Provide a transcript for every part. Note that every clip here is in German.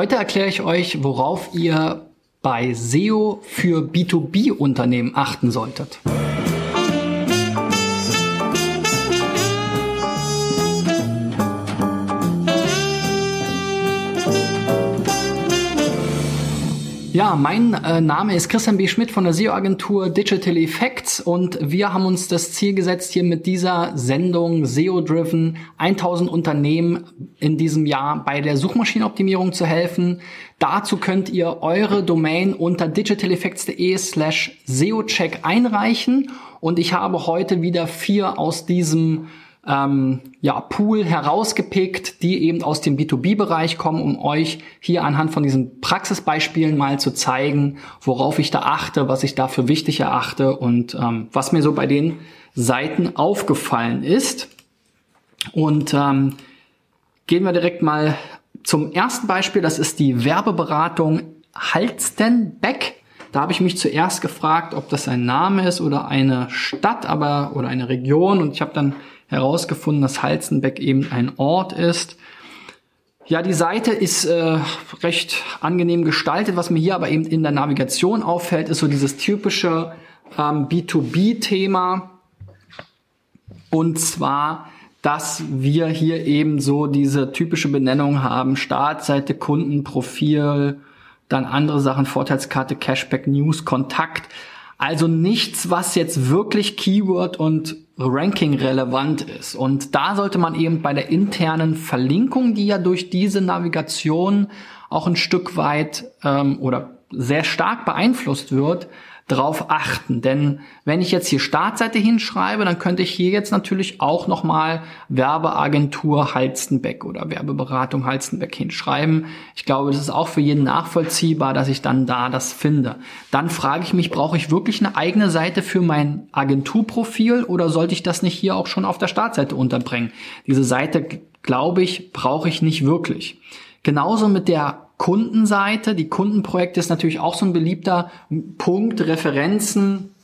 Heute erkläre ich euch, worauf ihr bei SEO für B2B-Unternehmen achten solltet. Ja, mein äh, Name ist Christian B. Schmidt von der SEO-Agentur Digital Effects und wir haben uns das Ziel gesetzt, hier mit dieser Sendung SEO-Driven 1000 Unternehmen in diesem Jahr bei der Suchmaschinenoptimierung zu helfen. Dazu könnt ihr eure Domain unter digitaleffects.de slash SEO-Check einreichen und ich habe heute wieder vier aus diesem ähm, ja, Pool herausgepickt, die eben aus dem B2B-Bereich kommen, um euch hier anhand von diesen Praxisbeispielen mal zu zeigen, worauf ich da achte, was ich da für wichtig erachte und ähm, was mir so bei den Seiten aufgefallen ist. Und ähm, gehen wir direkt mal zum ersten Beispiel. Das ist die Werbeberatung Halstenbeck. Da habe ich mich zuerst gefragt, ob das ein Name ist oder eine Stadt, aber oder eine Region. Und ich habe dann herausgefunden, dass Halzenbeck eben ein Ort ist. Ja, die Seite ist äh, recht angenehm gestaltet. Was mir hier aber eben in der Navigation auffällt, ist so dieses typische ähm, B2B-Thema. Und zwar, dass wir hier eben so diese typische Benennung haben. Startseite, Kundenprofil, dann andere Sachen, Vorteilskarte, Cashback, News, Kontakt. Also nichts, was jetzt wirklich Keyword und Ranking relevant ist. Und da sollte man eben bei der internen Verlinkung, die ja durch diese Navigation auch ein Stück weit ähm, oder sehr stark beeinflusst wird, drauf achten. Denn wenn ich jetzt hier Startseite hinschreibe, dann könnte ich hier jetzt natürlich auch nochmal Werbeagentur Halstenbeck oder Werbeberatung Halstenbeck hinschreiben. Ich glaube, das ist auch für jeden nachvollziehbar, dass ich dann da das finde. Dann frage ich mich, brauche ich wirklich eine eigene Seite für mein Agenturprofil oder sollte ich das nicht hier auch schon auf der Startseite unterbringen? Diese Seite, glaube ich, brauche ich nicht wirklich. Genauso mit der Kundenseite. Die Kundenprojekte ist natürlich auch so ein beliebter Punkt, Referenzen.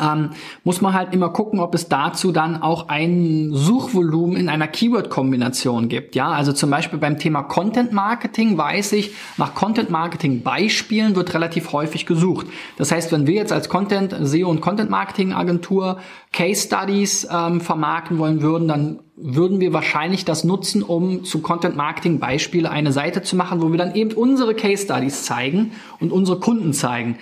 Ähm, muss man halt immer gucken, ob es dazu dann auch ein Suchvolumen in einer Keyword-Kombination gibt. Ja, also zum Beispiel beim Thema Content Marketing weiß ich, nach Content Marketing Beispielen wird relativ häufig gesucht. Das heißt, wenn wir jetzt als Content, SEO und Content Marketing Agentur Case Studies ähm, vermarkten wollen würden, dann würden wir wahrscheinlich das nutzen, um zu Content Marketing Beispiele eine Seite zu machen, wo wir dann eben unsere Case Studies zeigen und unsere Kunden zeigen.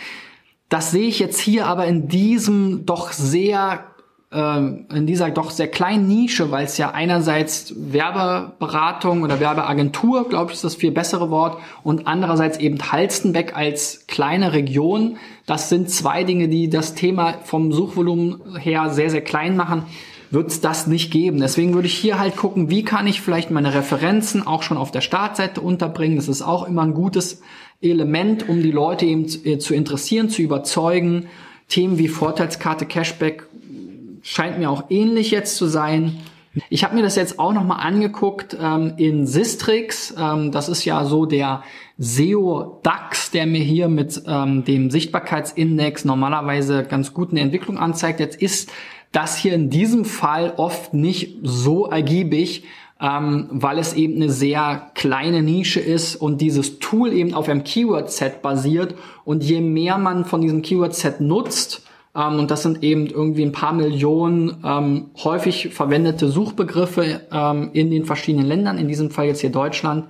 Das sehe ich jetzt hier aber in diesem doch sehr äh, in dieser doch sehr kleinen Nische, weil es ja einerseits Werbeberatung oder Werbeagentur, glaube ich, ist das viel bessere Wort, und andererseits eben Halstenbeck als kleine Region. Das sind zwei Dinge, die das Thema vom Suchvolumen her sehr, sehr klein machen wird es das nicht geben. Deswegen würde ich hier halt gucken, wie kann ich vielleicht meine Referenzen auch schon auf der Startseite unterbringen. Das ist auch immer ein gutes Element, um die Leute eben äh, zu interessieren, zu überzeugen. Themen wie Vorteilskarte, Cashback scheint mir auch ähnlich jetzt zu sein. Ich habe mir das jetzt auch nochmal angeguckt ähm, in Sistrix. Ähm, das ist ja so der SEO DAX, der mir hier mit ähm, dem Sichtbarkeitsindex normalerweise ganz gut eine Entwicklung anzeigt. Jetzt ist das hier in diesem Fall oft nicht so ergiebig, ähm, weil es eben eine sehr kleine Nische ist und dieses Tool eben auf einem Keyword-Set basiert. Und je mehr man von diesem Keyword-Set nutzt, ähm, und das sind eben irgendwie ein paar Millionen ähm, häufig verwendete Suchbegriffe ähm, in den verschiedenen Ländern, in diesem Fall jetzt hier Deutschland.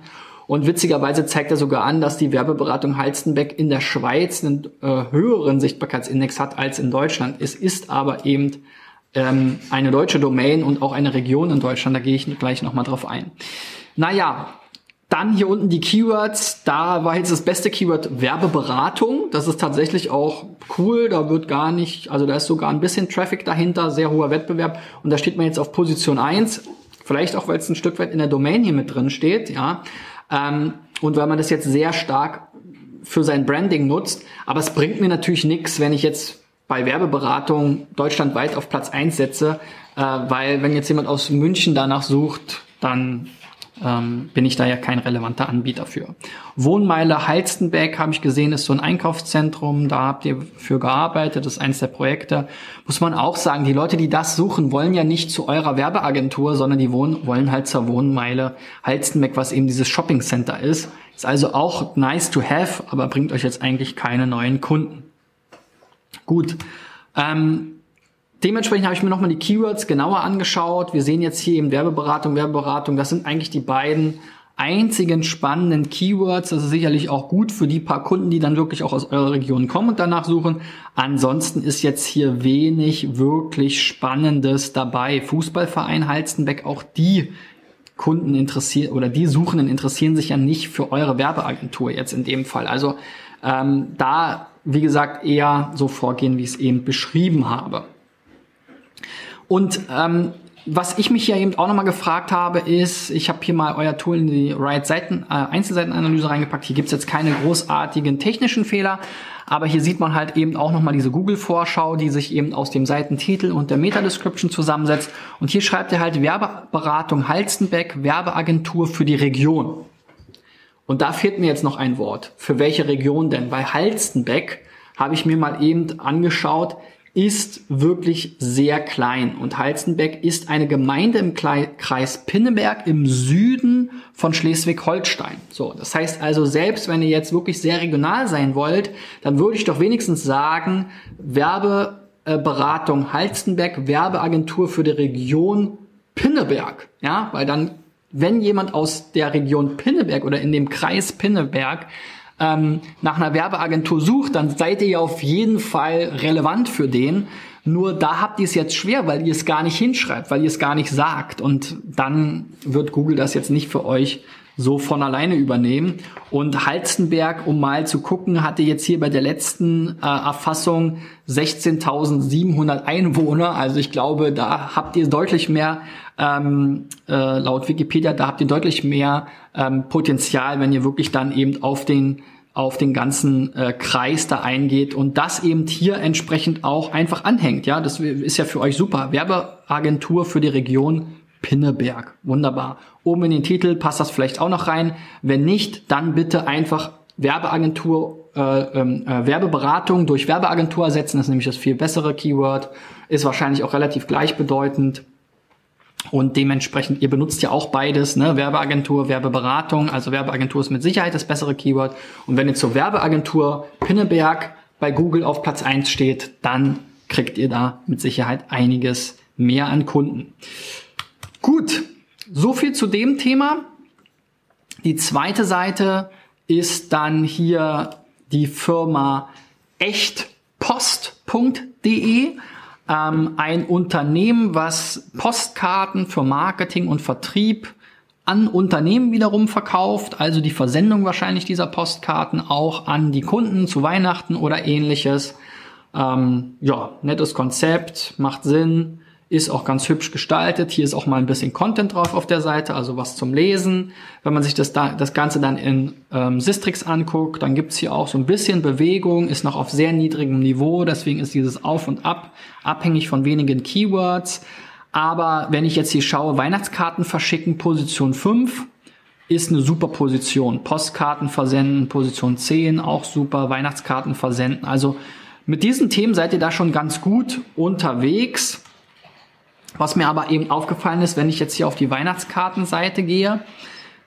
Und witzigerweise zeigt er sogar an, dass die Werbeberatung Halstenbeck in der Schweiz einen äh, höheren Sichtbarkeitsindex hat als in Deutschland. Es ist aber eben ähm, eine deutsche Domain und auch eine Region in Deutschland. Da gehe ich gleich nochmal drauf ein. Naja, dann hier unten die Keywords. Da war jetzt das beste Keyword Werbeberatung. Das ist tatsächlich auch cool. Da wird gar nicht, also da ist sogar ein bisschen Traffic dahinter, sehr hoher Wettbewerb. Und da steht man jetzt auf Position 1. Vielleicht auch, weil es ein Stück weit in der Domain hier mit drin steht, ja. Ähm, und weil man das jetzt sehr stark für sein Branding nutzt. Aber es bringt mir natürlich nichts, wenn ich jetzt bei Werbeberatung deutschlandweit auf Platz 1 setze, äh, weil wenn jetzt jemand aus München danach sucht, dann ähm, bin ich da ja kein relevanter Anbieter für. Wohnmeile Halstenbeck habe ich gesehen, ist so ein Einkaufszentrum, da habt ihr für gearbeitet, das ist eins der Projekte. Muss man auch sagen, die Leute, die das suchen, wollen ja nicht zu eurer Werbeagentur, sondern die wohnen, wollen halt zur Wohnmeile Halstenbeck, was eben dieses Shoppingcenter ist. Ist also auch nice to have, aber bringt euch jetzt eigentlich keine neuen Kunden. Gut. Ähm, dementsprechend habe ich mir nochmal die Keywords genauer angeschaut. Wir sehen jetzt hier eben Werbeberatung, Werbeberatung. Das sind eigentlich die beiden einzigen spannenden Keywords. Das ist sicherlich auch gut für die paar Kunden, die dann wirklich auch aus eurer Region kommen und danach suchen. Ansonsten ist jetzt hier wenig wirklich Spannendes dabei. Fußballverein Halstenbeck, auch die Kunden interessieren oder die Suchenden interessieren sich ja nicht für eure Werbeagentur jetzt in dem Fall. Also ähm, da, wie gesagt, eher so vorgehen, wie ich es eben beschrieben habe. Und ähm, was ich mich hier eben auch nochmal gefragt habe, ist, ich habe hier mal euer Tool in die Right-Seiten, äh, Einzelseitenanalyse reingepackt. Hier gibt's jetzt keine großartigen technischen Fehler, aber hier sieht man halt eben auch nochmal diese Google-Vorschau, die sich eben aus dem Seitentitel und der Meta-Description zusammensetzt. Und hier schreibt er halt Werbeberatung Halstenbeck, Werbeagentur für die Region. Und da fehlt mir jetzt noch ein Wort. Für welche Region denn? Bei Halstenbeck habe ich mir mal eben angeschaut, ist wirklich sehr klein. Und Halstenbeck ist eine Gemeinde im Kreis Pinneberg im Süden von Schleswig-Holstein. So, das heißt also, selbst wenn ihr jetzt wirklich sehr regional sein wollt, dann würde ich doch wenigstens sagen, Werbeberatung Halstenbeck, Werbeagentur für die Region Pinneberg. Ja, weil dann, wenn jemand aus der Region Pinneberg oder in dem Kreis Pinneberg ähm, nach einer Werbeagentur sucht, dann seid ihr ja auf jeden Fall relevant für den. Nur da habt ihr es jetzt schwer, weil ihr es gar nicht hinschreibt, weil ihr es gar nicht sagt. Und dann wird Google das jetzt nicht für euch so von alleine übernehmen. Und Halstenberg, um mal zu gucken, hatte jetzt hier bei der letzten äh, Erfassung 16.700 Einwohner. Also ich glaube, da habt ihr deutlich mehr, ähm, äh, laut Wikipedia, da habt ihr deutlich mehr ähm, Potenzial, wenn ihr wirklich dann eben auf den auf den ganzen äh, Kreis da eingeht und das eben hier entsprechend auch einfach anhängt. Ja, das ist ja für euch super. Werbeagentur für die Region Pinneberg. Wunderbar. Oben in den Titel passt das vielleicht auch noch rein. Wenn nicht, dann bitte einfach Werbeagentur, äh, ähm, äh, Werbeberatung durch Werbeagentur ersetzen. Das ist nämlich das viel bessere Keyword. Ist wahrscheinlich auch relativ gleichbedeutend. Und dementsprechend, ihr benutzt ja auch beides, ne? Werbeagentur, Werbeberatung. Also Werbeagentur ist mit Sicherheit das bessere Keyword. Und wenn ihr zur Werbeagentur Pinneberg bei Google auf Platz eins steht, dann kriegt ihr da mit Sicherheit einiges mehr an Kunden. Gut, so viel zu dem Thema. Die zweite Seite ist dann hier die Firma echtpost.de. Ähm, ein Unternehmen, was Postkarten für Marketing und Vertrieb an Unternehmen wiederum verkauft, also die Versendung wahrscheinlich dieser Postkarten auch an die Kunden zu Weihnachten oder ähnliches. Ähm, ja, nettes Konzept, macht Sinn ist auch ganz hübsch gestaltet. Hier ist auch mal ein bisschen Content drauf auf der Seite, also was zum Lesen. Wenn man sich das, da, das Ganze dann in ähm, Sistrix anguckt, dann gibt's hier auch so ein bisschen Bewegung, ist noch auf sehr niedrigem Niveau, deswegen ist dieses Auf und Ab abhängig von wenigen Keywords. Aber wenn ich jetzt hier schaue, Weihnachtskarten verschicken, Position 5, ist eine super Position. Postkarten versenden, Position 10, auch super. Weihnachtskarten versenden. Also mit diesen Themen seid ihr da schon ganz gut unterwegs. Was mir aber eben aufgefallen ist, wenn ich jetzt hier auf die Weihnachtskartenseite gehe,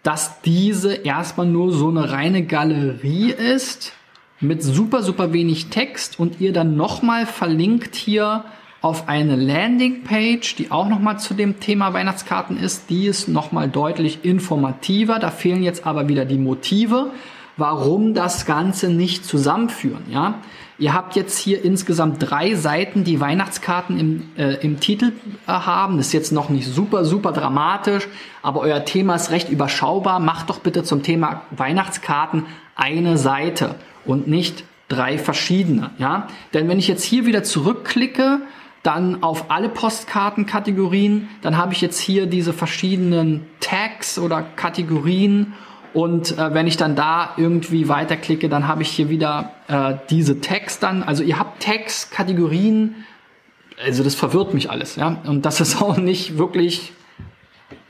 dass diese erstmal nur so eine reine Galerie ist mit super, super wenig Text und ihr dann nochmal verlinkt hier auf eine Landingpage, die auch nochmal zu dem Thema Weihnachtskarten ist. Die ist nochmal deutlich informativer. Da fehlen jetzt aber wieder die Motive, warum das Ganze nicht zusammenführen. Ja, Ihr habt jetzt hier insgesamt drei Seiten, die Weihnachtskarten im, äh, im Titel äh, haben. Das ist jetzt noch nicht super, super dramatisch, aber euer Thema ist recht überschaubar. Macht doch bitte zum Thema Weihnachtskarten eine Seite und nicht drei verschiedene. Ja? Denn wenn ich jetzt hier wieder zurückklicke, dann auf alle Postkartenkategorien, dann habe ich jetzt hier diese verschiedenen Tags oder Kategorien und äh, wenn ich dann da irgendwie weiterklicke, dann habe ich hier wieder äh, diese Tags dann. Also ihr habt Tags, Kategorien. Also das verwirrt mich alles, ja. Und das ist auch nicht wirklich,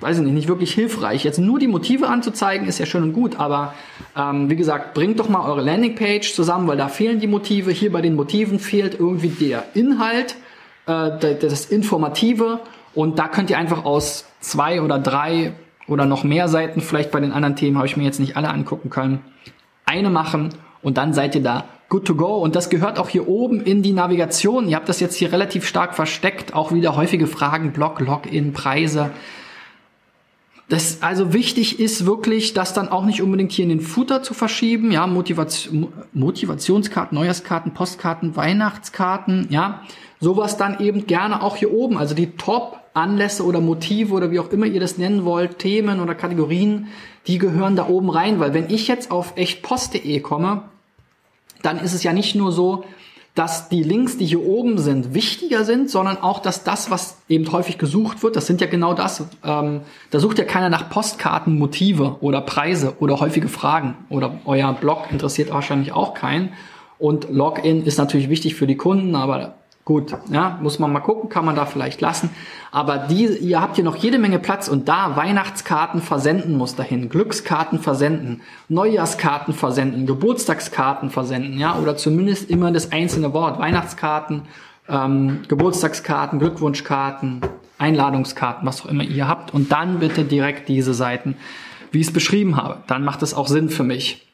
weiß ich nicht, nicht wirklich hilfreich. Jetzt nur die Motive anzuzeigen, ist ja schön und gut, aber ähm, wie gesagt, bringt doch mal eure Landingpage zusammen, weil da fehlen die Motive. Hier bei den Motiven fehlt irgendwie der Inhalt, äh, das Informative. Und da könnt ihr einfach aus zwei oder drei oder noch mehr Seiten, vielleicht bei den anderen Themen habe ich mir jetzt nicht alle angucken können. Eine machen und dann seid ihr da good to go. Und das gehört auch hier oben in die Navigation. Ihr habt das jetzt hier relativ stark versteckt. Auch wieder häufige Fragen, Blog, Login, Preise. Das also wichtig ist wirklich, das dann auch nicht unbedingt hier in den Footer zu verschieben. Ja, Motivation, Motivationskarten, Neujahrskarten, Postkarten, Weihnachtskarten. Ja, sowas dann eben gerne auch hier oben. Also die Top-Anlässe oder Motive oder wie auch immer ihr das nennen wollt, Themen oder Kategorien, die gehören da oben rein. Weil wenn ich jetzt auf echtpost.de komme, dann ist es ja nicht nur so, dass die Links, die hier oben sind, wichtiger sind, sondern auch, dass das, was eben häufig gesucht wird, das sind ja genau das. Ähm, da sucht ja keiner nach Postkarten, Motive oder Preise oder häufige Fragen oder euer Blog interessiert wahrscheinlich auch keinen. Und Login ist natürlich wichtig für die Kunden, aber Gut, ja, muss man mal gucken, kann man da vielleicht lassen. Aber die, ihr habt hier noch jede Menge Platz und da Weihnachtskarten versenden muss dahin, Glückskarten versenden, Neujahrskarten versenden, Geburtstagskarten versenden, ja, oder zumindest immer das einzelne Wort, Weihnachtskarten, ähm, Geburtstagskarten, Glückwunschkarten, Einladungskarten, was auch immer ihr habt. Und dann bitte direkt diese Seiten, wie ich es beschrieben habe. Dann macht es auch Sinn für mich.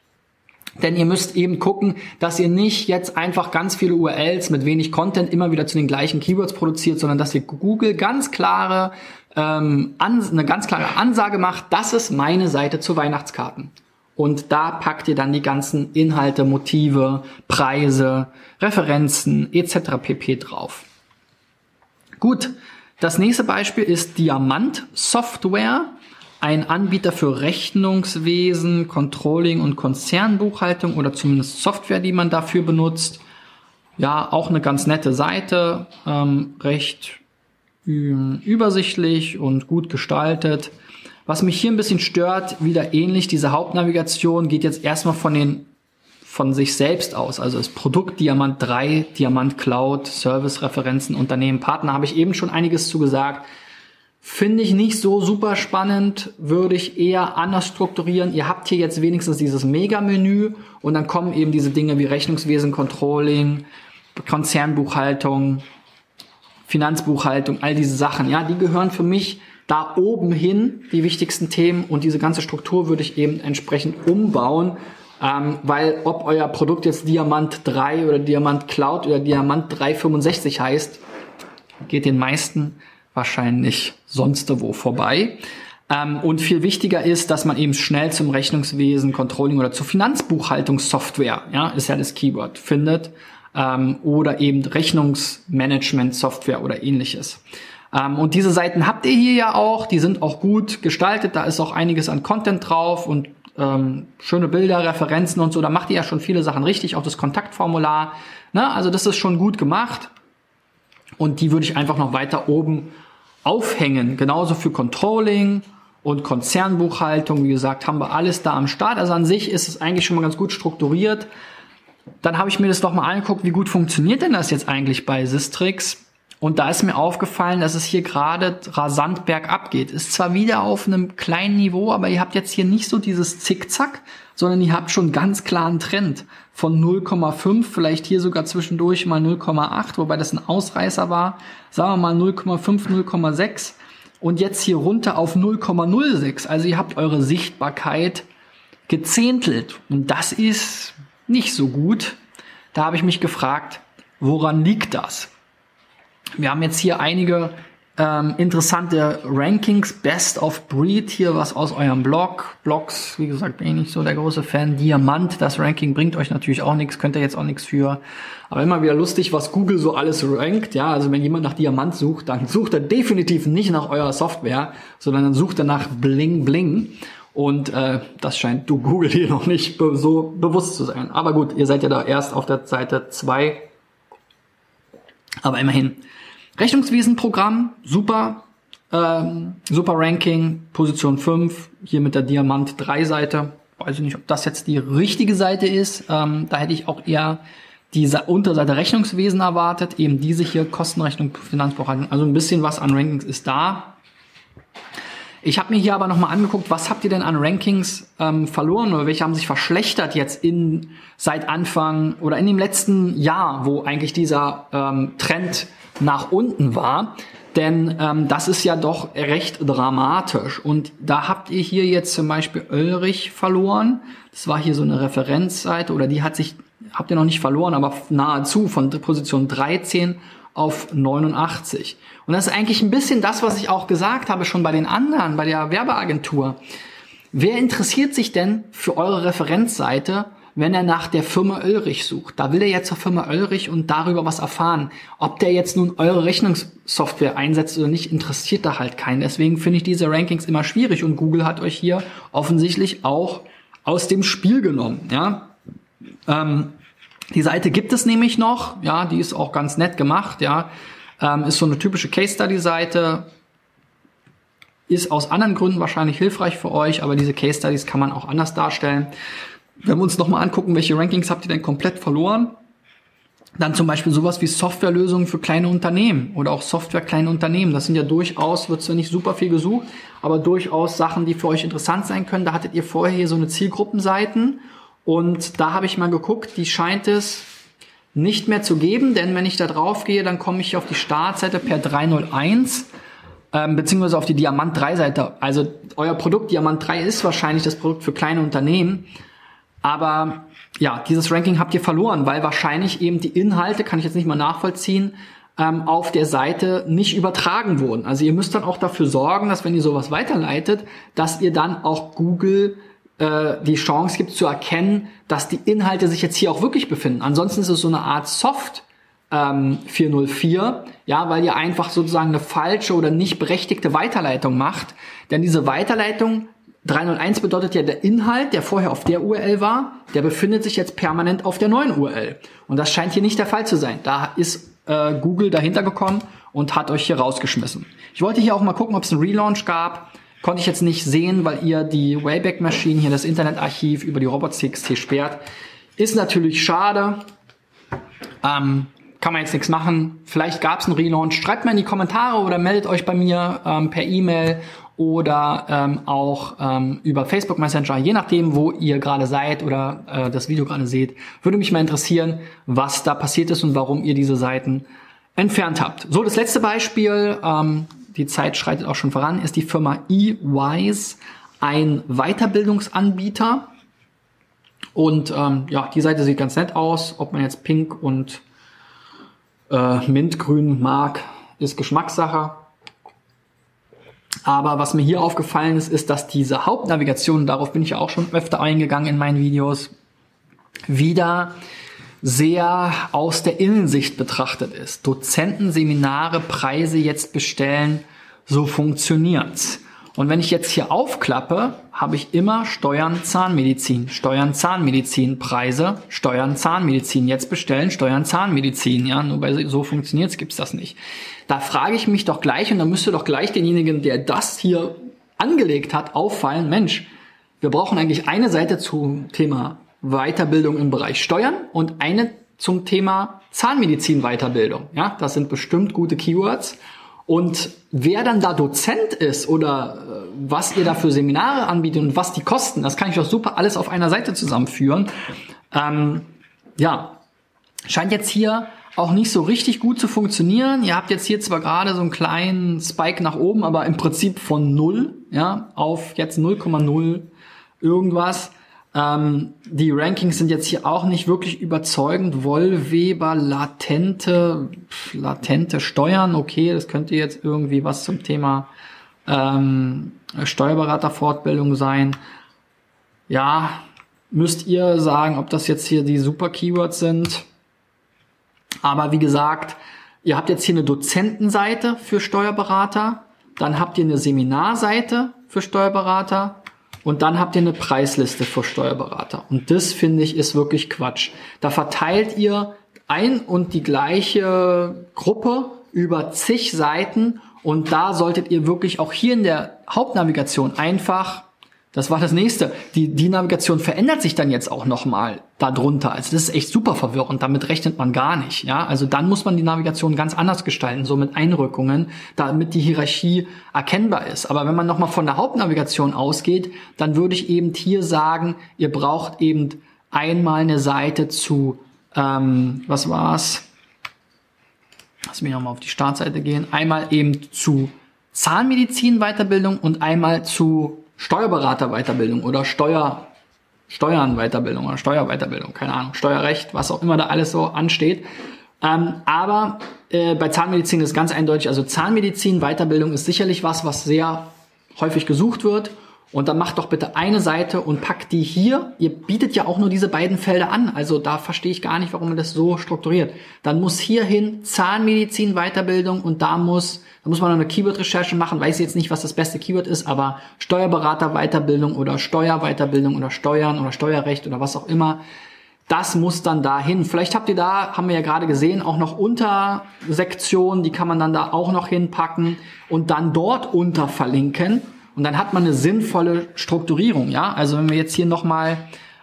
Denn ihr müsst eben gucken, dass ihr nicht jetzt einfach ganz viele URLs mit wenig Content immer wieder zu den gleichen Keywords produziert, sondern dass ihr Google ganz klare, ähm, eine ganz klare Ansage macht, das ist meine Seite zu Weihnachtskarten. Und da packt ihr dann die ganzen Inhalte, Motive, Preise, Referenzen etc. pp drauf. Gut, das nächste Beispiel ist Diamant Software ein Anbieter für Rechnungswesen, Controlling und Konzernbuchhaltung oder zumindest Software, die man dafür benutzt. Ja, auch eine ganz nette Seite, ähm, recht übersichtlich und gut gestaltet. Was mich hier ein bisschen stört, wieder ähnlich, diese Hauptnavigation geht jetzt erstmal von den von sich selbst aus, also das Produkt Diamant 3, Diamant Cloud, Service-Referenzen, Unternehmen, Partner, habe ich eben schon einiges zu gesagt. Finde ich nicht so super spannend, würde ich eher anders strukturieren. Ihr habt hier jetzt wenigstens dieses Mega-Menü und dann kommen eben diese Dinge wie Rechnungswesen, Controlling, Konzernbuchhaltung, Finanzbuchhaltung, all diese Sachen. Ja, die gehören für mich da oben hin, die wichtigsten Themen und diese ganze Struktur würde ich eben entsprechend umbauen, ähm, weil ob euer Produkt jetzt Diamant 3 oder Diamant Cloud oder Diamant 365 heißt, geht den meisten wahrscheinlich sonst wo vorbei. Ähm, und viel wichtiger ist, dass man eben schnell zum Rechnungswesen, Controlling oder zur Finanzbuchhaltungssoftware, ja, ist ja das Keyword, findet. Ähm, oder eben Rechnungsmanagement-Software oder ähnliches. Ähm, und diese Seiten habt ihr hier ja auch, die sind auch gut gestaltet, da ist auch einiges an Content drauf und ähm, schöne Bilder, Referenzen und so, da macht ihr ja schon viele Sachen richtig, auch das Kontaktformular. Ne? Also das ist schon gut gemacht. Und die würde ich einfach noch weiter oben aufhängen. Genauso für Controlling und Konzernbuchhaltung. Wie gesagt, haben wir alles da am Start. Also an sich ist es eigentlich schon mal ganz gut strukturiert. Dann habe ich mir das doch mal angeguckt, wie gut funktioniert denn das jetzt eigentlich bei Sistrix? Und da ist mir aufgefallen, dass es hier gerade rasant bergab geht. Ist zwar wieder auf einem kleinen Niveau, aber ihr habt jetzt hier nicht so dieses Zickzack, sondern ihr habt schon ganz klaren Trend von 0,5, vielleicht hier sogar zwischendurch mal 0,8, wobei das ein Ausreißer war. Sagen wir mal 0,5, 0,6 und jetzt hier runter auf 0,06. Also ihr habt eure Sichtbarkeit gezehntelt und das ist nicht so gut. Da habe ich mich gefragt, woran liegt das? Wir haben jetzt hier einige ähm, interessante Rankings, Best of Breed hier, was aus eurem Blog. Blogs, wie gesagt, bin ich nicht so der große Fan. Diamant, das Ranking bringt euch natürlich auch nichts, könnt ihr jetzt auch nichts für. Aber immer wieder lustig, was Google so alles rankt. Ja, also wenn jemand nach Diamant sucht, dann sucht er definitiv nicht nach eurer Software, sondern dann sucht er nach Bling Bling. Und äh, das scheint du Google hier noch nicht be so bewusst zu sein. Aber gut, ihr seid ja da erst auf der Seite zwei. Aber immerhin. Rechnungswesenprogramm, super, ähm, super Ranking, Position 5, hier mit der Diamant 3 Seite. Weiß ich nicht, ob das jetzt die richtige Seite ist. Ähm, da hätte ich auch eher diese Unterseite Rechnungswesen erwartet, eben diese hier, Kostenrechnung, Finanzbuchhaltung. Also ein bisschen was an Rankings ist da. Ich habe mir hier aber nochmal angeguckt, was habt ihr denn an Rankings ähm, verloren oder welche haben sich verschlechtert jetzt in seit Anfang oder in dem letzten Jahr, wo eigentlich dieser ähm, Trend nach unten war. denn ähm, das ist ja doch recht dramatisch. Und da habt ihr hier jetzt zum Beispiel Ulrich verloren. Das war hier so eine Referenzseite oder die hat sich, habt ihr noch nicht verloren, aber nahezu von Position 13 auf 89. Und das ist eigentlich ein bisschen das, was ich auch gesagt habe schon bei den anderen, bei der Werbeagentur. Wer interessiert sich denn für eure Referenzseite, wenn er nach der Firma Ulrich sucht? Da will er jetzt zur Firma Ulrich und darüber was erfahren. Ob der jetzt nun eure Rechnungssoftware einsetzt oder nicht, interessiert da halt keinen. Deswegen finde ich diese Rankings immer schwierig und Google hat euch hier offensichtlich auch aus dem Spiel genommen. Ja, ähm, die Seite gibt es nämlich noch. Ja, die ist auch ganz nett gemacht. Ja, ähm, ist so eine typische Case Study Seite ist aus anderen Gründen wahrscheinlich hilfreich für euch, aber diese Case Studies kann man auch anders darstellen. Wenn wir uns nochmal angucken, welche Rankings habt ihr denn komplett verloren, dann zum Beispiel sowas wie Softwarelösungen für kleine Unternehmen oder auch Software kleine Unternehmen. Das sind ja durchaus, wird zwar nicht super viel gesucht, aber durchaus Sachen, die für euch interessant sein können. Da hattet ihr vorher hier so eine Zielgruppenseiten und da habe ich mal geguckt, die scheint es nicht mehr zu geben, denn wenn ich da drauf gehe, dann komme ich auf die Startseite per 301 ähm, beziehungsweise auf die Diamant 3 Seite. Also euer Produkt Diamant 3 ist wahrscheinlich das Produkt für kleine Unternehmen, aber ja, dieses Ranking habt ihr verloren, weil wahrscheinlich eben die Inhalte, kann ich jetzt nicht mal nachvollziehen, ähm, auf der Seite nicht übertragen wurden. Also ihr müsst dann auch dafür sorgen, dass wenn ihr sowas weiterleitet, dass ihr dann auch Google äh, die Chance gibt zu erkennen, dass die Inhalte sich jetzt hier auch wirklich befinden. Ansonsten ist es so eine Art Soft ähm, 404, ja, weil ihr einfach sozusagen eine falsche oder nicht berechtigte Weiterleitung macht. Denn diese Weiterleitung 301 bedeutet ja der Inhalt, der vorher auf der URL war, der befindet sich jetzt permanent auf der neuen URL. Und das scheint hier nicht der Fall zu sein. Da ist äh, Google dahinter gekommen und hat euch hier rausgeschmissen. Ich wollte hier auch mal gucken, ob es einen Relaunch gab. Konnte ich jetzt nicht sehen, weil ihr die Wayback Machine hier das Internetarchiv über die Robots.txt sperrt. Ist natürlich schade. Ähm, kann man jetzt nichts machen. Vielleicht gab es einen Relaunch. Schreibt mir in die Kommentare oder meldet euch bei mir ähm, per E-Mail oder ähm, auch ähm, über Facebook Messenger, je nachdem, wo ihr gerade seid oder äh, das Video gerade seht. Würde mich mal interessieren, was da passiert ist und warum ihr diese Seiten entfernt habt. So, das letzte Beispiel, ähm, die Zeit schreitet auch schon voran, ist die Firma eWise, ein Weiterbildungsanbieter. Und ähm, ja, die Seite sieht ganz nett aus. Ob man jetzt pink und äh, Mintgrün mag, ist Geschmackssache. Aber was mir hier aufgefallen ist, ist, dass diese Hauptnavigation, darauf bin ich ja auch schon öfter eingegangen in meinen Videos, wieder sehr aus der Innensicht betrachtet ist. Dozenten, Seminare, Preise jetzt bestellen, so funktioniert's. Und wenn ich jetzt hier aufklappe, habe ich immer Steuern, Zahnmedizin, Steuern, Zahnmedizin, Preise, Steuern, Zahnmedizin. Jetzt bestellen, Steuern, Zahnmedizin. Ja, nur bei so funktioniert's, gibt's das nicht. Da frage ich mich doch gleich, und da müsste doch gleich denjenigen, der das hier angelegt hat, auffallen, Mensch, wir brauchen eigentlich eine Seite zum Thema Weiterbildung im Bereich Steuern und eine zum Thema Zahnmedizin Weiterbildung. Ja, das sind bestimmt gute Keywords. Und wer dann da Dozent ist oder äh, was ihr da für Seminare anbietet und was die kosten, das kann ich doch super alles auf einer Seite zusammenführen. Ähm, ja, scheint jetzt hier auch nicht so richtig gut zu funktionieren. Ihr habt jetzt hier zwar gerade so einen kleinen Spike nach oben, aber im Prinzip von null, ja, auf jetzt 0,0 irgendwas. Ähm, die Rankings sind jetzt hier auch nicht wirklich überzeugend. Wollweber, latente, latente Steuern, okay, das könnte jetzt irgendwie was zum Thema ähm, Steuerberaterfortbildung sein. Ja, müsst ihr sagen, ob das jetzt hier die super Keywords sind. Aber wie gesagt, ihr habt jetzt hier eine Dozentenseite für Steuerberater, dann habt ihr eine Seminarseite für Steuerberater, und dann habt ihr eine Preisliste für Steuerberater. Und das finde ich ist wirklich Quatsch. Da verteilt ihr ein und die gleiche Gruppe über zig Seiten und da solltet ihr wirklich auch hier in der Hauptnavigation einfach das war das nächste. Die, die Navigation verändert sich dann jetzt auch nochmal darunter. Also das ist echt super verwirrend. Damit rechnet man gar nicht. Ja, also dann muss man die Navigation ganz anders gestalten, so mit Einrückungen, damit die Hierarchie erkennbar ist. Aber wenn man nochmal von der Hauptnavigation ausgeht, dann würde ich eben hier sagen, ihr braucht eben einmal eine Seite zu, ähm, was war's? lass mich nochmal auf die Startseite gehen, einmal eben zu Zahnmedizin-Weiterbildung und einmal zu Steuerberater-Weiterbildung oder Steuer, Steuern-Weiterbildung oder Steuerweiterbildung, keine Ahnung, Steuerrecht, was auch immer da alles so ansteht. Ähm, aber äh, bei Zahnmedizin ist ganz eindeutig, also Zahnmedizin, Weiterbildung ist sicherlich was, was sehr häufig gesucht wird. Und dann macht doch bitte eine Seite und packt die hier. Ihr bietet ja auch nur diese beiden Felder an. Also da verstehe ich gar nicht, warum man das so strukturiert. Dann muss hierhin Zahnmedizin, Weiterbildung und da muss, da muss man eine Keyword-Recherche machen. Weiß jetzt nicht, was das beste Keyword ist, aber Steuerberater, Weiterbildung oder Steuerweiterbildung oder Steuern oder Steuerrecht oder was auch immer. Das muss dann dahin. Vielleicht habt ihr da, haben wir ja gerade gesehen, auch noch Untersektionen, die kann man dann da auch noch hinpacken und dann dort unter verlinken. Und dann hat man eine sinnvolle Strukturierung, ja. Also wenn wir jetzt hier nochmal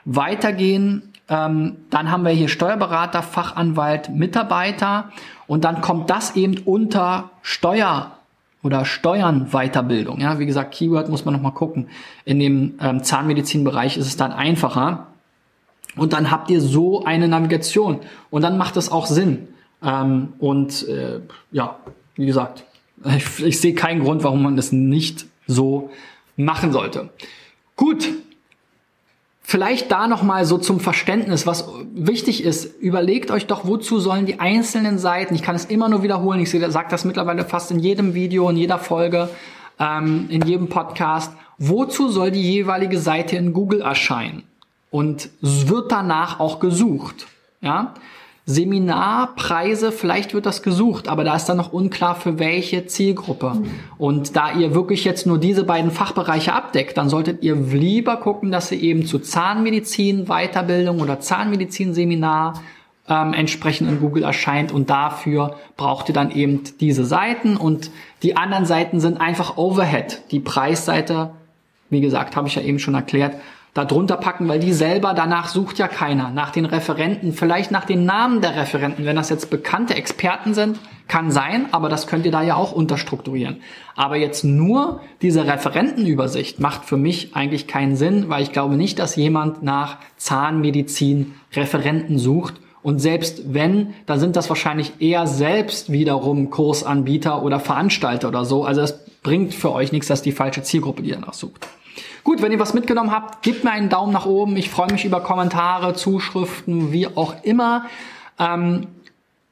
weitergehen, ähm, dann haben wir hier Steuerberater, Fachanwalt, Mitarbeiter und dann kommt das eben unter Steuer oder Steuern Weiterbildung. Ja, wie gesagt, Keyword muss man nochmal gucken. In dem ähm, Zahnmedizinbereich ist es dann einfacher. Und dann habt ihr so eine Navigation. Und dann macht es auch Sinn. Ähm, und äh, ja, wie gesagt, ich, ich sehe keinen Grund, warum man das nicht so machen sollte. Gut. Vielleicht da nochmal so zum Verständnis, was wichtig ist. Überlegt euch doch, wozu sollen die einzelnen Seiten, ich kann es immer nur wiederholen, ich sage das mittlerweile fast in jedem Video, in jeder Folge, ähm, in jedem Podcast, wozu soll die jeweilige Seite in Google erscheinen? und wird danach auch gesucht. Ja? Seminarpreise, vielleicht wird das gesucht, aber da ist dann noch unklar für welche Zielgruppe. Und da ihr wirklich jetzt nur diese beiden Fachbereiche abdeckt, dann solltet ihr lieber gucken, dass ihr eben zu Zahnmedizin Weiterbildung oder Zahnmedizin Seminar ähm, entsprechend in Google erscheint und dafür braucht ihr dann eben diese Seiten und die anderen Seiten sind einfach Overhead. Die Preisseite, wie gesagt, habe ich ja eben schon erklärt, da drunter packen, weil die selber danach sucht ja keiner. Nach den Referenten, vielleicht nach den Namen der Referenten. Wenn das jetzt bekannte Experten sind, kann sein, aber das könnt ihr da ja auch unterstrukturieren. Aber jetzt nur diese Referentenübersicht macht für mich eigentlich keinen Sinn, weil ich glaube nicht, dass jemand nach Zahnmedizin Referenten sucht. Und selbst wenn, dann sind das wahrscheinlich eher selbst wiederum Kursanbieter oder Veranstalter oder so. Also es bringt für euch nichts, dass die falsche Zielgruppe die danach sucht. Gut, wenn ihr was mitgenommen habt, gebt mir einen Daumen nach oben. Ich freue mich über Kommentare, Zuschriften, wie auch immer. Ähm,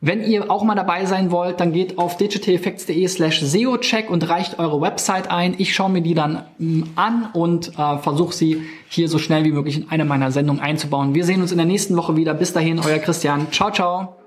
wenn ihr auch mal dabei sein wollt, dann geht auf digitaleffects.de slash SEO-Check und reicht eure Website ein. Ich schaue mir die dann mm, an und äh, versuche sie hier so schnell wie möglich in eine meiner Sendungen einzubauen. Wir sehen uns in der nächsten Woche wieder. Bis dahin, euer Christian. Ciao, ciao.